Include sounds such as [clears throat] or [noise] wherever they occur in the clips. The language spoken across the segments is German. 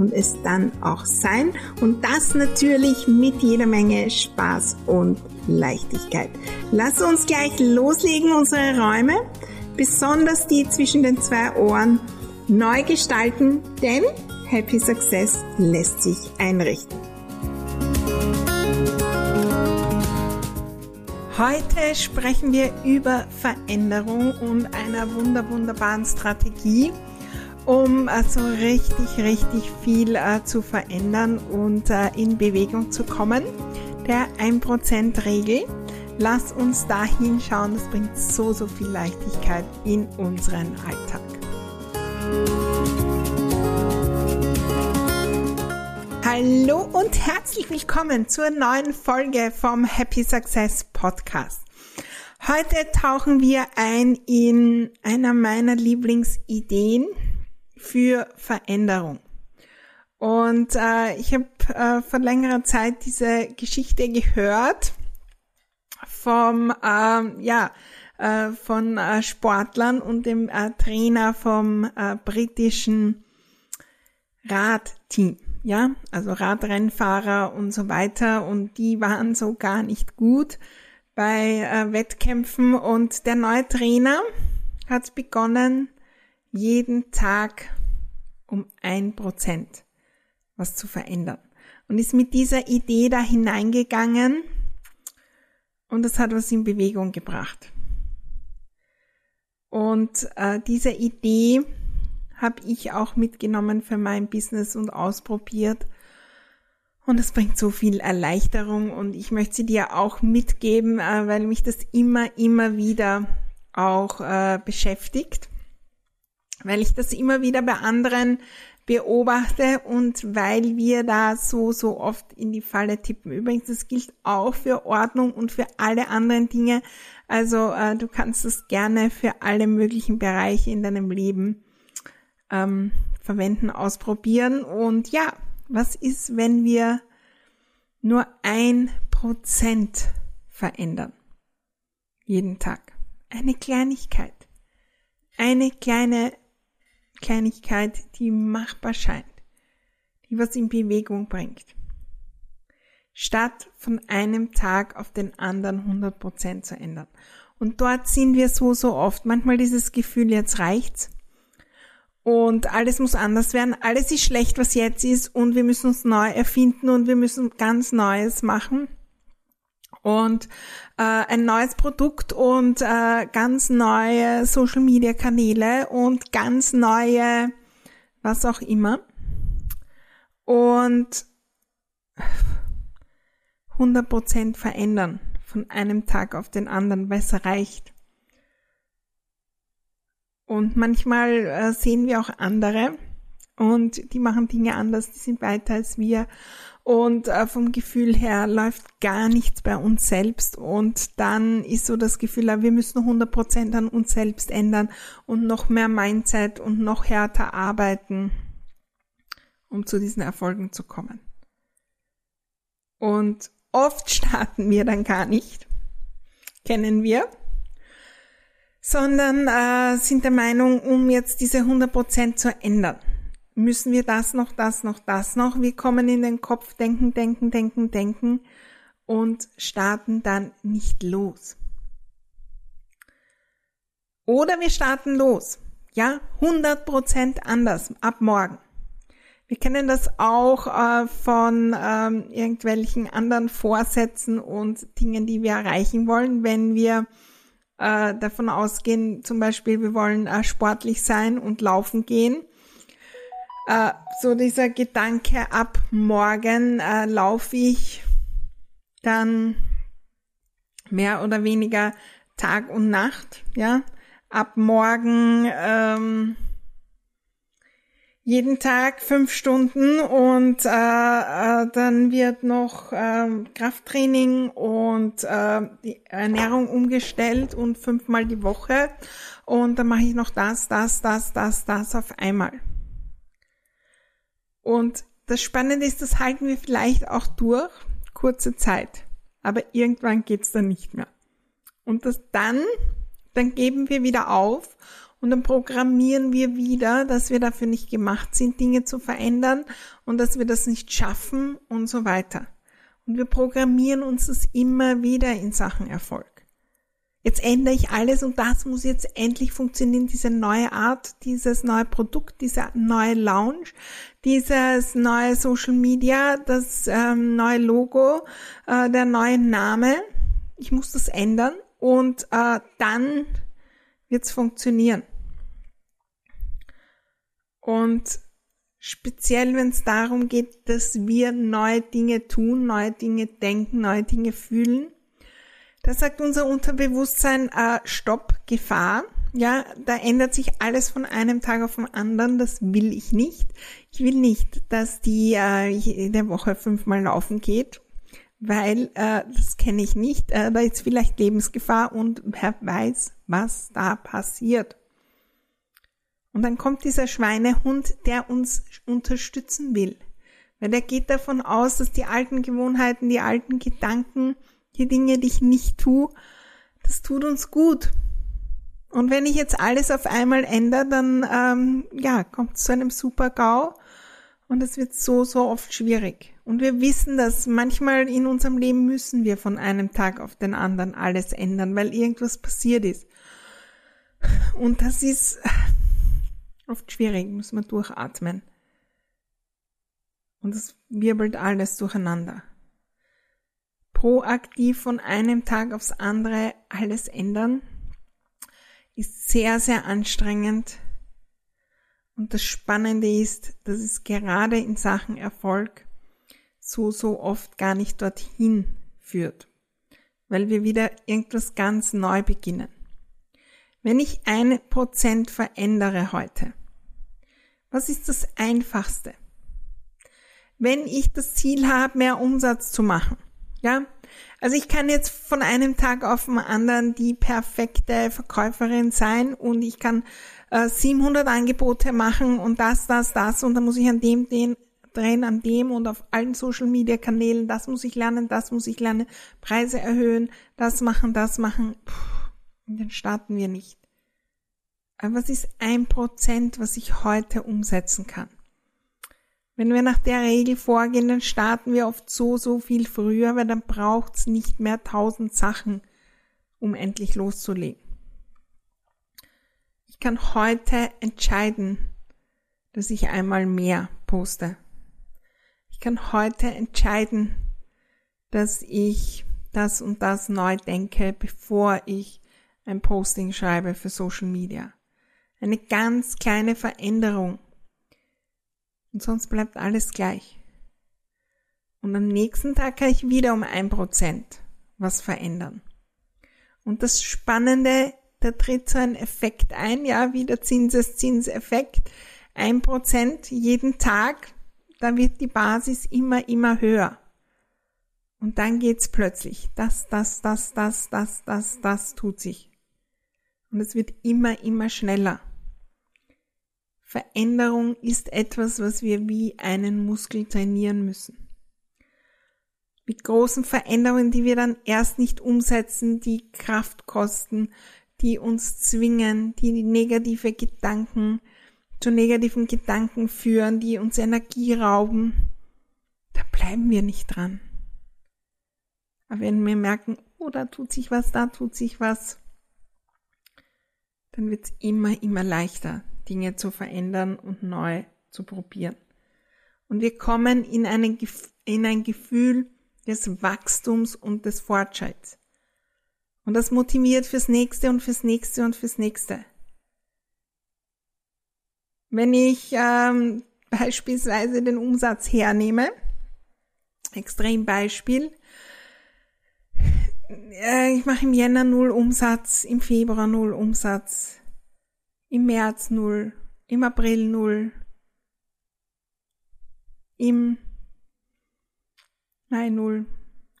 und es dann auch sein. Und das natürlich mit jeder Menge Spaß und Leichtigkeit. Lass uns gleich loslegen, unsere Räume, besonders die zwischen den zwei Ohren, neu gestalten, denn Happy Success lässt sich einrichten. Heute sprechen wir über Veränderung und einer wunder wunderbaren Strategie, um also richtig, richtig viel äh, zu verändern und äh, in Bewegung zu kommen. Der 1%-Regel. Lass uns dahin schauen, das bringt so, so viel Leichtigkeit in unseren Alltag. Hallo und herzlich willkommen zur neuen Folge vom Happy Success Podcast. Heute tauchen wir ein in einer meiner Lieblingsideen, für Veränderung. Und äh, ich habe äh, vor längerer Zeit diese Geschichte gehört vom äh, ja äh, von äh, Sportlern und dem äh, Trainer vom äh, britischen Radteam, ja, also Radrennfahrer und so weiter. Und die waren so gar nicht gut bei äh, Wettkämpfen. Und der neue Trainer hat begonnen jeden Tag um ein Prozent was zu verändern. Und ist mit dieser Idee da hineingegangen und das hat was in Bewegung gebracht. Und äh, diese Idee habe ich auch mitgenommen für mein Business und ausprobiert. Und es bringt so viel Erleichterung und ich möchte sie dir auch mitgeben, äh, weil mich das immer, immer wieder auch äh, beschäftigt weil ich das immer wieder bei anderen beobachte und weil wir da so, so oft in die Falle tippen. Übrigens, das gilt auch für Ordnung und für alle anderen Dinge. Also äh, du kannst das gerne für alle möglichen Bereiche in deinem Leben ähm, verwenden, ausprobieren. Und ja, was ist, wenn wir nur ein Prozent verändern? Jeden Tag. Eine Kleinigkeit. Eine kleine Kleinigkeit, die machbar scheint, die was in Bewegung bringt. Statt von einem Tag auf den anderen 100 Prozent zu ändern. Und dort sind wir so, so oft. Manchmal dieses Gefühl, jetzt reicht's. Und alles muss anders werden. Alles ist schlecht, was jetzt ist. Und wir müssen uns neu erfinden und wir müssen ganz Neues machen und äh, ein neues Produkt und äh, ganz neue Social Media Kanäle und ganz neue was auch immer. Und 100% verändern von einem Tag auf den anderen, weil es reicht. Und manchmal äh, sehen wir auch andere und die machen Dinge anders, die sind weiter als wir. Und äh, vom Gefühl her läuft gar nichts bei uns selbst. Und dann ist so das Gefühl, wir müssen 100% an uns selbst ändern und noch mehr Mindset und noch härter arbeiten, um zu diesen Erfolgen zu kommen. Und oft [laughs] starten wir dann gar nicht, kennen wir, sondern äh, sind der Meinung, um jetzt diese 100% zu ändern müssen wir das noch, das noch, das noch. Wir kommen in den Kopf, denken, denken, denken, denken und starten dann nicht los. Oder wir starten los. Ja, 100% anders ab morgen. Wir kennen das auch äh, von ähm, irgendwelchen anderen Vorsätzen und Dingen, die wir erreichen wollen, wenn wir äh, davon ausgehen, zum Beispiel, wir wollen äh, sportlich sein und laufen gehen äh, so dieser Gedanke, ab morgen äh, laufe ich dann mehr oder weniger Tag und Nacht, ja. Ab morgen ähm, jeden Tag fünf Stunden und äh, äh, dann wird noch äh, Krafttraining und äh, die Ernährung umgestellt und fünfmal die Woche und dann mache ich noch das, das, das, das, das auf einmal. Und das Spannende ist, das halten wir vielleicht auch durch, kurze Zeit, aber irgendwann geht's dann nicht mehr. Und das dann, dann geben wir wieder auf und dann programmieren wir wieder, dass wir dafür nicht gemacht sind, Dinge zu verändern und dass wir das nicht schaffen und so weiter. Und wir programmieren uns das immer wieder in Sachen Erfolg. Jetzt ändere ich alles und das muss jetzt endlich funktionieren, diese neue Art, dieses neue Produkt, dieser neue Lounge, dieses neue Social Media, das ähm, neue Logo, äh, der neue Name. Ich muss das ändern und äh, dann wird's funktionieren. Und speziell, wenn es darum geht, dass wir neue Dinge tun, neue Dinge denken, neue Dinge fühlen, da sagt unser Unterbewusstsein, äh, Stopp, Gefahr. Ja, da ändert sich alles von einem Tag auf den anderen. Das will ich nicht. Ich will nicht, dass die äh, jede Woche fünfmal laufen geht, weil äh, das kenne ich nicht. Äh, da ist vielleicht Lebensgefahr und wer weiß, was da passiert. Und dann kommt dieser Schweinehund, der uns unterstützen will. Weil der geht davon aus, dass die alten Gewohnheiten, die alten Gedanken, die Dinge, die ich nicht tue, das tut uns gut. Und wenn ich jetzt alles auf einmal ändere, dann ähm, ja, kommt zu einem super GAU und es wird so, so oft schwierig. Und wir wissen, dass manchmal in unserem Leben müssen wir von einem Tag auf den anderen alles ändern, weil irgendwas passiert ist. Und das ist oft schwierig, muss man durchatmen. Und es wirbelt alles durcheinander. Proaktiv von einem Tag aufs andere alles ändern ist sehr, sehr anstrengend. Und das Spannende ist, dass es gerade in Sachen Erfolg so, so oft gar nicht dorthin führt, weil wir wieder irgendwas ganz neu beginnen. Wenn ich ein Prozent verändere heute, was ist das Einfachste? Wenn ich das Ziel habe, mehr Umsatz zu machen, ja, also ich kann jetzt von einem Tag auf den anderen die perfekte Verkäuferin sein und ich kann äh, 700 Angebote machen und das, das, das und dann muss ich an dem, den drehen, an dem und auf allen Social Media Kanälen, das muss ich lernen, das muss ich lernen, Preise erhöhen, das machen, das machen. Puh, und dann starten wir nicht. Aber was ist ein Prozent, was ich heute umsetzen kann? Wenn wir nach der Regel vorgehen, dann starten wir oft so, so viel früher, weil dann braucht's nicht mehr tausend Sachen, um endlich loszulegen. Ich kann heute entscheiden, dass ich einmal mehr poste. Ich kann heute entscheiden, dass ich das und das neu denke, bevor ich ein Posting schreibe für Social Media. Eine ganz kleine Veränderung. Und sonst bleibt alles gleich. Und am nächsten Tag kann ich wieder um ein Prozent was verändern. Und das Spannende, da tritt so ein Effekt ein, ja, wie der Zinseszinseffekt. Ein Prozent jeden Tag, da wird die Basis immer, immer höher. Und dann geht's plötzlich. Das, das, das, das, das, das, das tut sich. Und es wird immer, immer schneller. Veränderung ist etwas, was wir wie einen Muskel trainieren müssen. Mit großen Veränderungen, die wir dann erst nicht umsetzen, die Kraft kosten, die uns zwingen, die negative Gedanken zu negativen Gedanken führen, die uns Energie rauben, da bleiben wir nicht dran. Aber wenn wir merken, oh, da tut sich was, da tut sich was, dann wird es immer, immer leichter, Dinge zu verändern und neu zu probieren. Und wir kommen in, einen, in ein Gefühl des Wachstums und des Fortschritts. Und das motiviert fürs nächste und fürs nächste und fürs nächste. Wenn ich ähm, [laughs] beispielsweise den Umsatz hernehme, Extrembeispiel, äh, ich mache im Jänner null Umsatz, im Februar null Umsatz, im März null, im April null, im Mai null,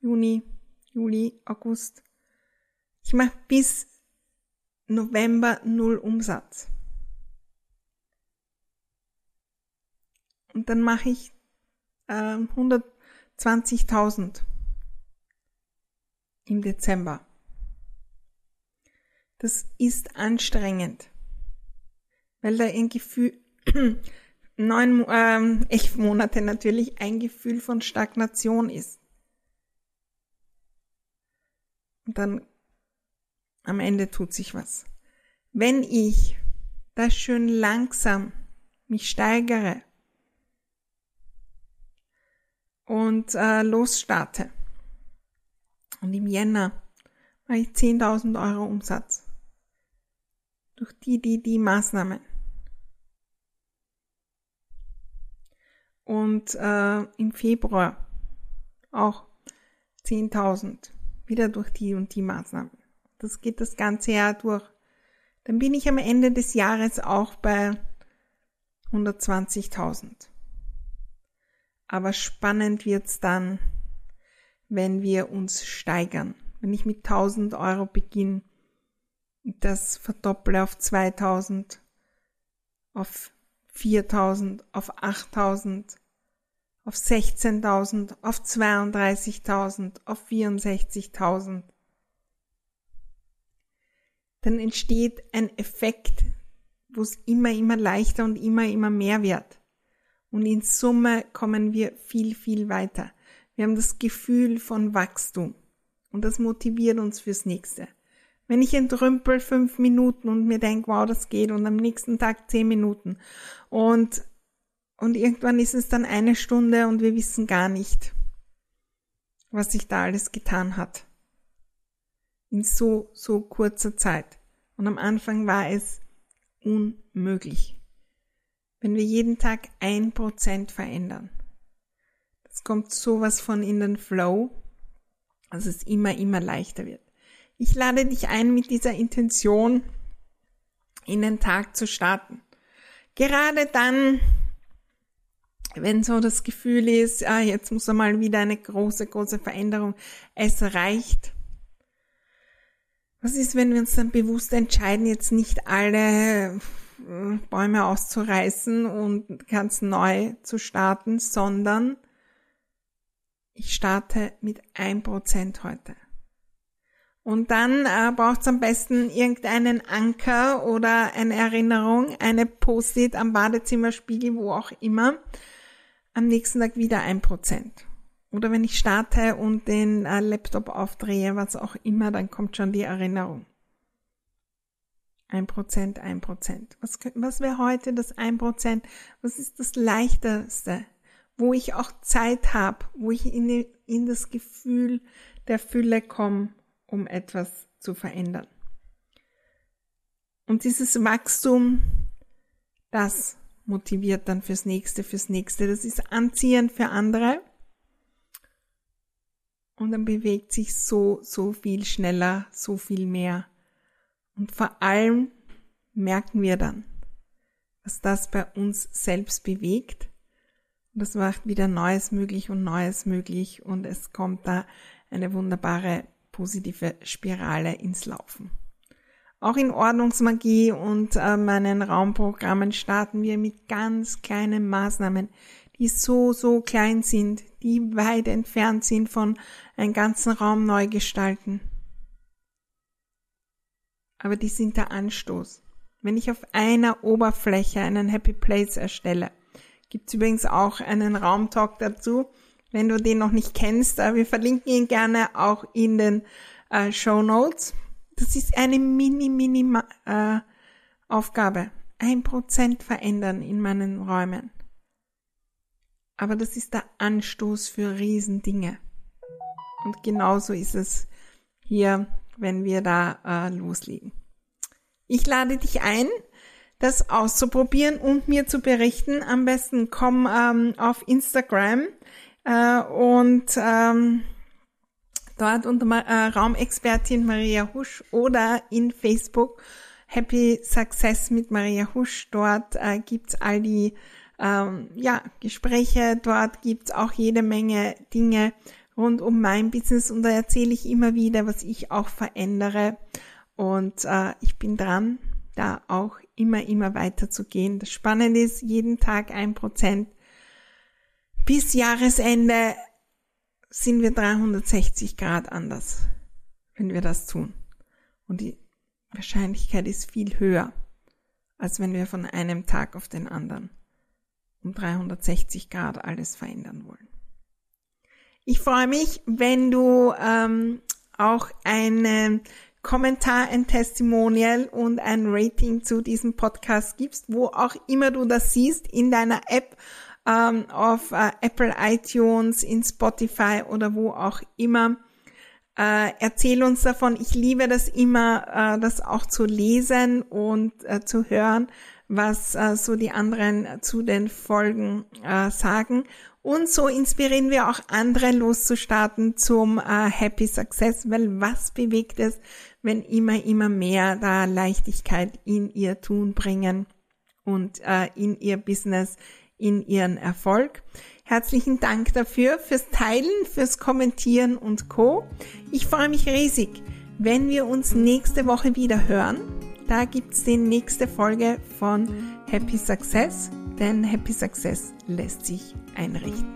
Juni, Juli, August. Ich mache bis November null Umsatz. Und dann mache ich äh, 120.000 im Dezember. Das ist anstrengend, weil da ein Gefühl, [clears throat] neun, ähm, elf Monate natürlich ein Gefühl von Stagnation ist. Und dann am Ende tut sich was. Wenn ich da schön langsam mich steigere und äh, losstarte und im Jänner mache ich 10.000 Euro Umsatz durch die, die, die Maßnahmen. Und äh, im Februar auch 10.000 wieder durch die und die Maßnahmen. Das geht das ganze Jahr durch. Dann bin ich am Ende des Jahres auch bei 120.000. Aber spannend wird's dann, wenn wir uns steigern. Wenn ich mit 1000 Euro beginne, das verdopple auf 2000, auf 4000, auf 8000, auf 16.000, auf 32.000, auf 64.000 dann entsteht ein Effekt, wo es immer, immer leichter und immer, immer mehr wird. Und in Summe kommen wir viel, viel weiter. Wir haben das Gefühl von Wachstum. Und das motiviert uns fürs nächste. Wenn ich entrümpel fünf Minuten und mir denke, wow, das geht, und am nächsten Tag zehn Minuten. Und, und irgendwann ist es dann eine Stunde und wir wissen gar nicht, was sich da alles getan hat in so, so kurzer Zeit. Und am Anfang war es unmöglich. Wenn wir jeden Tag ein Prozent verändern, das kommt sowas von in den Flow, dass es immer, immer leichter wird. Ich lade dich ein, mit dieser Intention in den Tag zu starten. Gerade dann, wenn so das Gefühl ist, ah, jetzt muss einmal wieder eine große, große Veränderung. Es reicht, was ist, wenn wir uns dann bewusst entscheiden, jetzt nicht alle äh, Bäume auszureißen und ganz neu zu starten, sondern ich starte mit ein Prozent heute. Und dann äh, braucht es am besten irgendeinen Anker oder eine Erinnerung, eine Post-it am Badezimmerspiegel, wo auch immer. Am nächsten Tag wieder ein Prozent. Oder wenn ich starte und den äh, Laptop aufdrehe, was auch immer, dann kommt schon die Erinnerung. Ein Prozent, ein Prozent. Was, was wäre heute das ein Prozent? Was ist das Leichteste? Wo ich auch Zeit habe, wo ich in, in das Gefühl der Fülle komme, um etwas zu verändern. Und dieses Wachstum, das motiviert dann fürs nächste, fürs nächste. Das ist anziehend für andere. Und dann bewegt sich so, so viel schneller, so viel mehr. Und vor allem merken wir dann, was das bei uns selbst bewegt. Und das macht wieder Neues möglich und Neues möglich und es kommt da eine wunderbare positive Spirale ins Laufen. Auch in Ordnungsmagie und äh, meinen Raumprogrammen starten wir mit ganz kleinen Maßnahmen, die so, so klein sind, die weit entfernt sind von einen ganzen Raum neu gestalten. Aber die sind der Anstoß. Wenn ich auf einer Oberfläche einen Happy Place erstelle, gibt's übrigens auch einen Raumtalk dazu. Wenn du den noch nicht kennst, äh, wir verlinken ihn gerne auch in den äh, Show Notes. Das ist eine mini, mini äh, Aufgabe. Ein Prozent verändern in meinen Räumen. Aber das ist der Anstoß für Riesendinge. Und genauso ist es hier, wenn wir da äh, loslegen. Ich lade dich ein, das auszuprobieren und mir zu berichten. Am besten komm ähm, auf Instagram äh, und ähm, dort unter äh, Raumexpertin Maria Husch oder in Facebook Happy Success mit Maria Husch. Dort äh, gibt's all die ähm, ja, Gespräche. Dort gibt's auch jede Menge Dinge rund um mein Business und da erzähle ich immer wieder, was ich auch verändere. Und äh, ich bin dran, da auch immer, immer weiter zu gehen. Das Spannende ist, jeden Tag ein Prozent. Bis Jahresende sind wir 360 Grad anders, wenn wir das tun. Und die Wahrscheinlichkeit ist viel höher, als wenn wir von einem Tag auf den anderen um 360 Grad alles verändern wollen. Ich freue mich, wenn du ähm, auch einen Kommentar, ein Testimonial und ein Rating zu diesem Podcast gibst, wo auch immer du das siehst, in deiner App, ähm, auf äh, Apple iTunes, in Spotify oder wo auch immer. Äh, erzähl uns davon. Ich liebe das immer, äh, das auch zu lesen und äh, zu hören, was äh, so die anderen zu den Folgen äh, sagen. Und so inspirieren wir auch andere loszustarten zum Happy Success, weil was bewegt es, wenn immer, immer mehr da Leichtigkeit in ihr Tun bringen und in ihr Business, in ihren Erfolg. Herzlichen Dank dafür, fürs Teilen, fürs Kommentieren und Co. Ich freue mich riesig, wenn wir uns nächste Woche wieder hören. Da gibt's die nächste Folge von Happy Success, denn Happy Success lässt sich einrichten.